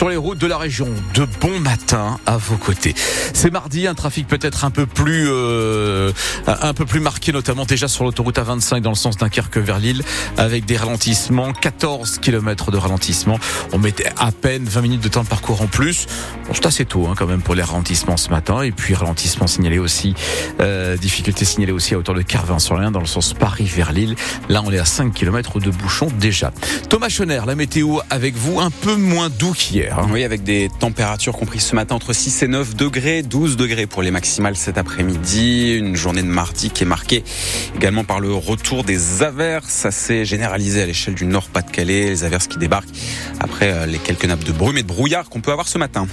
sur les routes de la région, de bon matin à vos côtés. C'est mardi, un trafic peut-être un peu plus euh, un peu plus marqué, notamment déjà sur l'autoroute A25 dans le sens Dunkerque vers Lille, avec des ralentissements, 14 km de ralentissement. On mettait à peine 20 minutes de temps de parcours en plus. Bon, c'est assez tôt hein, quand même pour les ralentissements ce matin. Et puis ralentissement signalé aussi, euh, difficulté signalée aussi à hauteur de Carvin-sur-Rien dans le sens Paris vers Lille. Là, on est à 5 km de bouchons déjà. Thomas Schoner, la météo avec vous, un peu moins doux qu'hier. Hein. Oui, avec des températures comprises ce matin entre 6 et 9 degrés, 12 degrés pour les maximales cet après-midi. Une journée de mardi qui est marquée également par le retour des averses assez généralisées à l'échelle du Nord-Pas-de-Calais. Les averses qui débarquent après euh, les quelques nappes de brume et de brouillard qu'on peut avoir ce matin.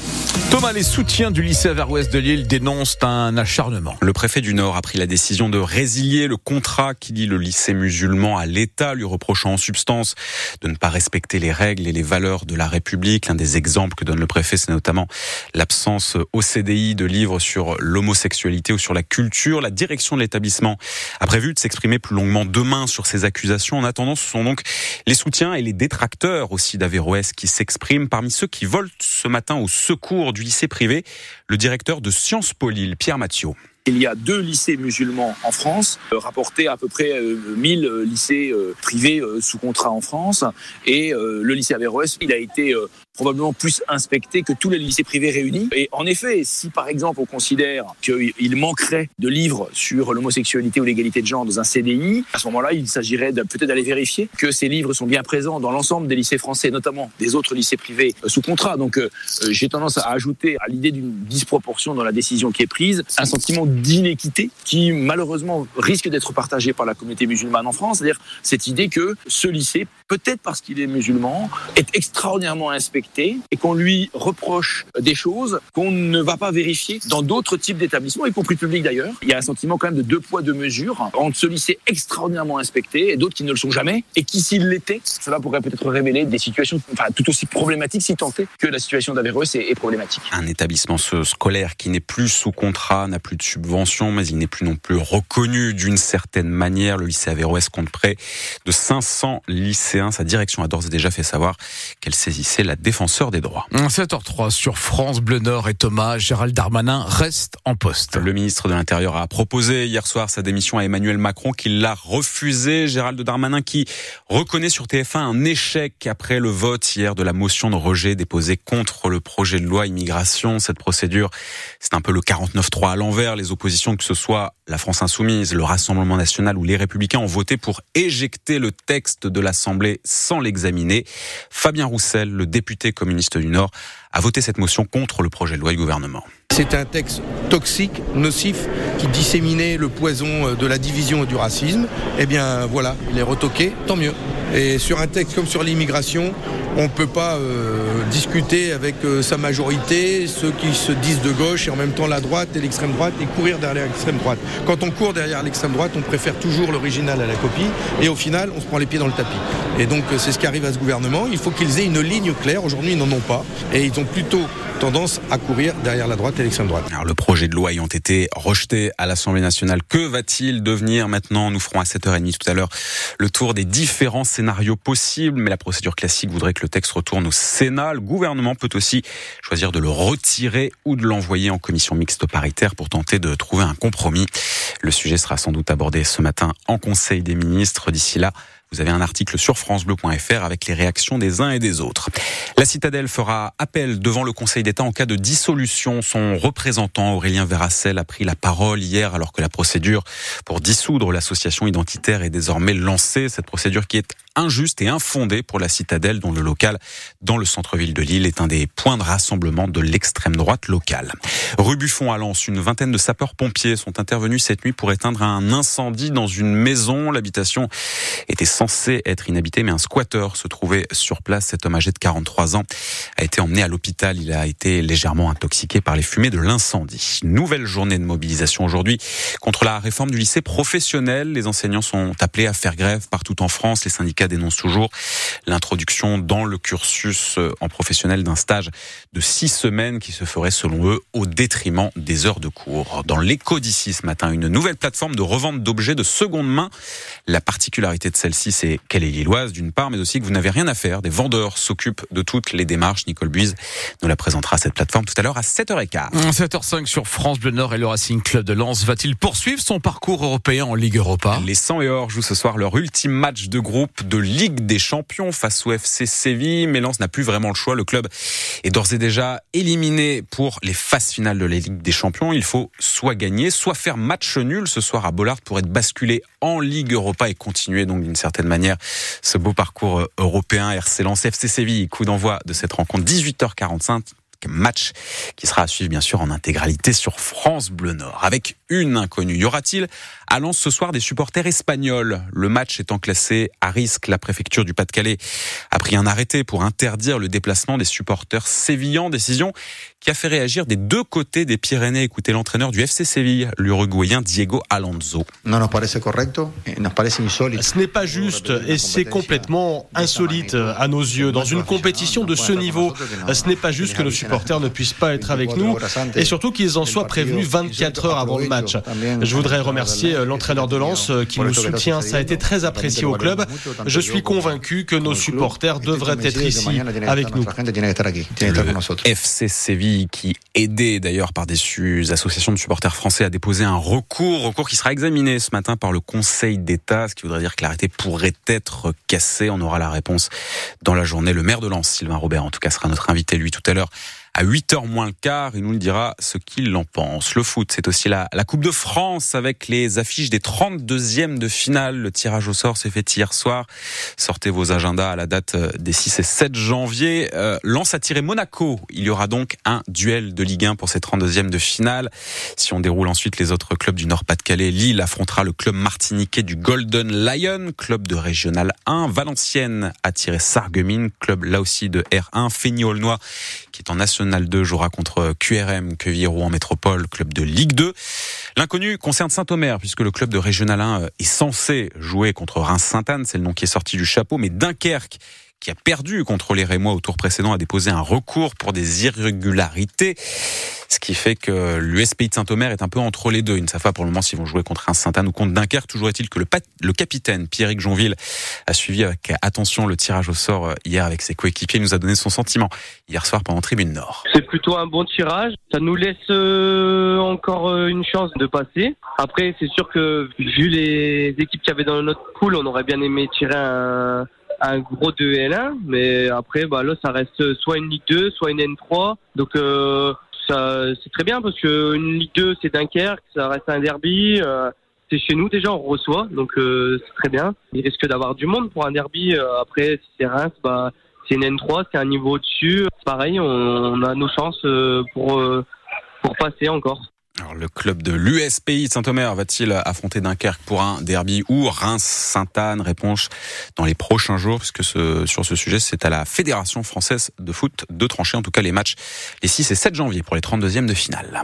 Thomas, les soutiens du lycée Aver-Ouest de Lille dénoncent un acharnement. Le préfet du Nord a pris la décision de résilier le contrat qui lie le lycée musulman à l'État, lui reprochant en substance de ne pas respecter les règles et les valeurs de la République. L'un des exemples que donne le préfet, c'est notamment l'absence au CDI de livres sur l'homosexualité ou sur la culture. La direction de l'établissement a prévu de s'exprimer plus longuement demain sur ces accusations. En attendant, ce sont donc les soutiens et les détracteurs aussi d'Averroès qui s'expriment. Parmi ceux qui volent ce matin au secours du lycée privé, le directeur de Sciences Po Lille, Pierre Mathieu. Il y a deux lycées musulmans en France, euh, rapportés à peu près euh, 1000 euh, lycées euh, privés euh, sous contrat en France. Et le lycée Averroès, il a été probablement plus inspecté que tous les lycées privés réunis. Et en effet, si par exemple on considère qu'il manquerait de livres sur l'homosexualité ou l'égalité de genre dans un CDI, à ce moment-là, il s'agirait peut-être d'aller vérifier que ces livres sont bien présents dans l'ensemble des lycées français, notamment des autres lycées privés sous contrat. Donc j'ai tendance à ajouter à l'idée d'une disproportion dans la décision qui est prise un sentiment d'inéquité qui malheureusement risque d'être partagé par la communauté musulmane en France, c'est-à-dire cette idée que ce lycée, peut-être parce qu'il est musulman, est extraordinairement inspecté et qu'on lui reproche des choses qu'on ne va pas vérifier dans d'autres types d'établissements, y compris publics d'ailleurs. Il y a un sentiment quand même de deux poids, deux mesures entre ce lycée extraordinairement inspecté et d'autres qui ne le sont jamais et qui, s'ils l'étaient, cela pourrait peut-être révéler des situations tout aussi problématiques si tant est que la situation d'Averroès est, est problématique. Un établissement scolaire qui n'est plus sous contrat, n'a plus de subvention, mais il n'est plus non plus reconnu d'une certaine manière. Le lycée Averroès compte près de 500 lycéens. Sa direction a d'ores et déjà fait savoir qu'elle saisissait la défenseur des droits. 7h03 sur France Bleu Nord et Thomas, Gérald Darmanin reste en poste. Le ministre de l'Intérieur a proposé hier soir sa démission à Emmanuel Macron, qui l'a refusé. Gérald Darmanin qui reconnaît sur TF1 un échec après le vote hier de la motion de rejet déposée contre le projet de loi immigration. Cette procédure, c'est un peu le 49-3 à l'envers. Les que ce soit la France Insoumise, le Rassemblement National ou les Républicains, ont voté pour éjecter le texte de l'Assemblée sans l'examiner. Fabien Roussel, le député communiste du Nord, a voté cette motion contre le projet de loi du gouvernement. C'est un texte toxique, nocif, qui disséminait le poison de la division et du racisme. Eh bien voilà, il est retoqué, tant mieux. Et sur un texte comme sur l'immigration, on ne peut pas euh, discuter avec euh, sa majorité, ceux qui se disent de gauche et en même temps la droite et l'extrême droite et courir derrière l'extrême droite. Quand on court derrière l'extrême droite, on préfère toujours l'original à la copie et au final, on se prend les pieds dans le tapis. Et donc euh, c'est ce qui arrive à ce gouvernement. Il faut qu'ils aient une ligne claire. Aujourd'hui, ils n'en ont pas et ils ont plutôt tendance à courir derrière la droite et l'extrême droite. Alors le projet de loi ayant été rejeté à l'Assemblée nationale, que va-t-il devenir maintenant Nous ferons à 7h30 tout à l'heure le tour des différents scénarios possibles, mais la procédure classique voudrait que le texte retourne au Sénat. Le gouvernement peut aussi choisir de le retirer ou de l'envoyer en commission mixte paritaire pour tenter de trouver un compromis. Le sujet sera sans doute abordé ce matin en Conseil des ministres. D'ici là, vous avez un article sur francebleu.fr avec les réactions des uns et des autres. La citadelle fera appel devant le Conseil d'État en cas de dissolution. Son représentant Aurélien Verracel a pris la parole hier alors que la procédure pour dissoudre l'association identitaire est désormais lancée. Cette procédure qui est injuste et infondée pour la citadelle dont le local dans le centre-ville de Lille est un des points de rassemblement de l'extrême droite locale. Rue Buffon à Lens, une vingtaine de sapeurs-pompiers sont intervenus cette nuit pour éteindre un incendie dans une maison. L'habitation était censée être inhabitée mais un squatteur se trouvait sur place. Cet homme âgé de 43 ans a été emmené à l'hôpital. Il a été légèrement intoxiqué par les fumées de l'incendie. Nouvelle journée de mobilisation aujourd'hui contre la réforme du lycée professionnel. Les enseignants sont appelés à faire grève partout en France. Les syndicats dénoncent toujours l'introduction dans le cursus euh, en professionnel d'un stage de six semaines qui se ferait selon eux au détriment des heures de cours. Dans l'écho d'ici ce matin, une nouvelle plateforme de revente d'objets de seconde main. La particularité de celle-ci, c'est qu'elle est lilloise d'une part, mais aussi que vous n'avez rien à faire. Des vendeurs s'occupent de toutes les démarches. Nicole Buise nous la présentera cette plateforme tout à l'heure à 7h15. 7h05 sur France Bleu Nord et le Racing Club de Lens va-t-il poursuivre son parcours européen en Ligue Europa? Les 100 et or jouent ce soir leur ultime match de groupe de Ligue des Champions face au FC Séville. Mais Lens n'a plus vraiment le choix. Le club est d'ores et déjà éliminé pour les phases finales de la Ligue des Champions. Il faut soit gagner, soit faire match nul ce soir à Bollard pour être basculé en Ligue Europa et continuer donc d'une certaine manière ce beau parcours euh, européen. RC Lens FC Séville, coup d'envoi de cette rencontre 18h45 match qui sera à suivre bien sûr en intégralité sur France Bleu Nord. Avec une inconnue, y aura-t-il à Lens ce soir des supporters espagnols Le match étant classé à risque, la préfecture du Pas-de-Calais a pris un arrêté pour interdire le déplacement des supporters sévillans. Décision qui a fait réagir des deux côtés des Pyrénées. Écoutez l'entraîneur du FC Séville, l'Uruguayen Diego Alonso. Ce n'est pas juste et c'est complètement insolite à nos yeux. Dans une compétition de ce niveau, ce n'est pas juste que nos supporters ne puissent pas être avec nous et surtout qu'ils en soient prévenus 24 heures avant le match. Je voudrais remercier l'entraîneur de Lens qui nous soutient. Ça a été très apprécié au club. Je suis convaincu que nos supporters devraient être ici avec nous. Le FC Séville qui, aidé d'ailleurs par des associations de supporters français, a déposé un recours, recours qui sera examiné ce matin par le Conseil d'État, ce qui voudrait dire que l'arrêté pourrait être cassé. On aura la réponse dans la journée. Le maire de Lens, Sylvain Robert, en tout cas, sera notre invité, lui, tout à l'heure à 8h moins le quart. Il nous le dira ce qu'il en pense. Le foot, c'est aussi la, la Coupe de France avec les affiches des 32e de finale. Le tirage au sort s'est fait hier soir. Sortez vos agendas à la date euh, des 6 et 7 janvier. Euh, Lance à tirer Monaco. Il y aura donc un duel de Ligue 1 pour ces 32e de finale. Si on déroule ensuite les autres clubs du Nord-Pas-de-Calais, Lille affrontera le club martiniquais du Golden Lion, club de Régional 1. Valenciennes a tiré Sarreguemines, club là aussi de R1. Feigny-Aulnois qui est en National 2 jouera contre QRM, Quevilly-Rouen en métropole, club de Ligue 2. L'inconnu concerne Saint-Omer, puisque le club de Régional 1 est censé jouer contre Reims-Sainte-Anne, c'est le nom qui est sorti du chapeau, mais Dunkerque qui a perdu contre les Rémois au tour précédent, a déposé un recours pour des irrégularités. Ce qui fait que l'USPI de Saint-Omer est un peu entre les deux. Ils ne savent pas pour le moment s'ils vont jouer contre un Saint-Anne ou contre Dunkerque. Toujours est-il que le, le capitaine Pierrick Jonville a suivi avec attention le tirage au sort euh, hier avec ses coéquipiers. Il nous a donné son sentiment hier soir pendant Tribune Nord. C'est plutôt un bon tirage. Ça nous laisse euh, encore euh, une chance de passer. Après, c'est sûr que vu les équipes qu'il y avait dans notre pool, on aurait bien aimé tirer un gros 2 L1, mais après, bah, là, ça reste soit une Ligue 2, soit une N3. Donc, ça, c'est très bien parce que une Ligue 2, c'est Dunkerque, ça reste un derby. Euh, c'est chez nous déjà, on reçoit, donc euh, c'est très bien. Il risque d'avoir du monde pour un derby. Euh, après, si c'est Reims, bah, c'est une N3, c'est un niveau au-dessus. Pareil, on, on, a nos chances euh, pour, pour passer encore. Le club de l'USPI de Saint-Omer va-t-il affronter Dunkerque pour un derby ou Reims-Sainte-Anne? Réponse dans les prochains jours, puisque ce, sur ce sujet, c'est à la Fédération française de foot de trancher. En tout cas les matchs les 6 et 7 janvier pour les 32e de finale.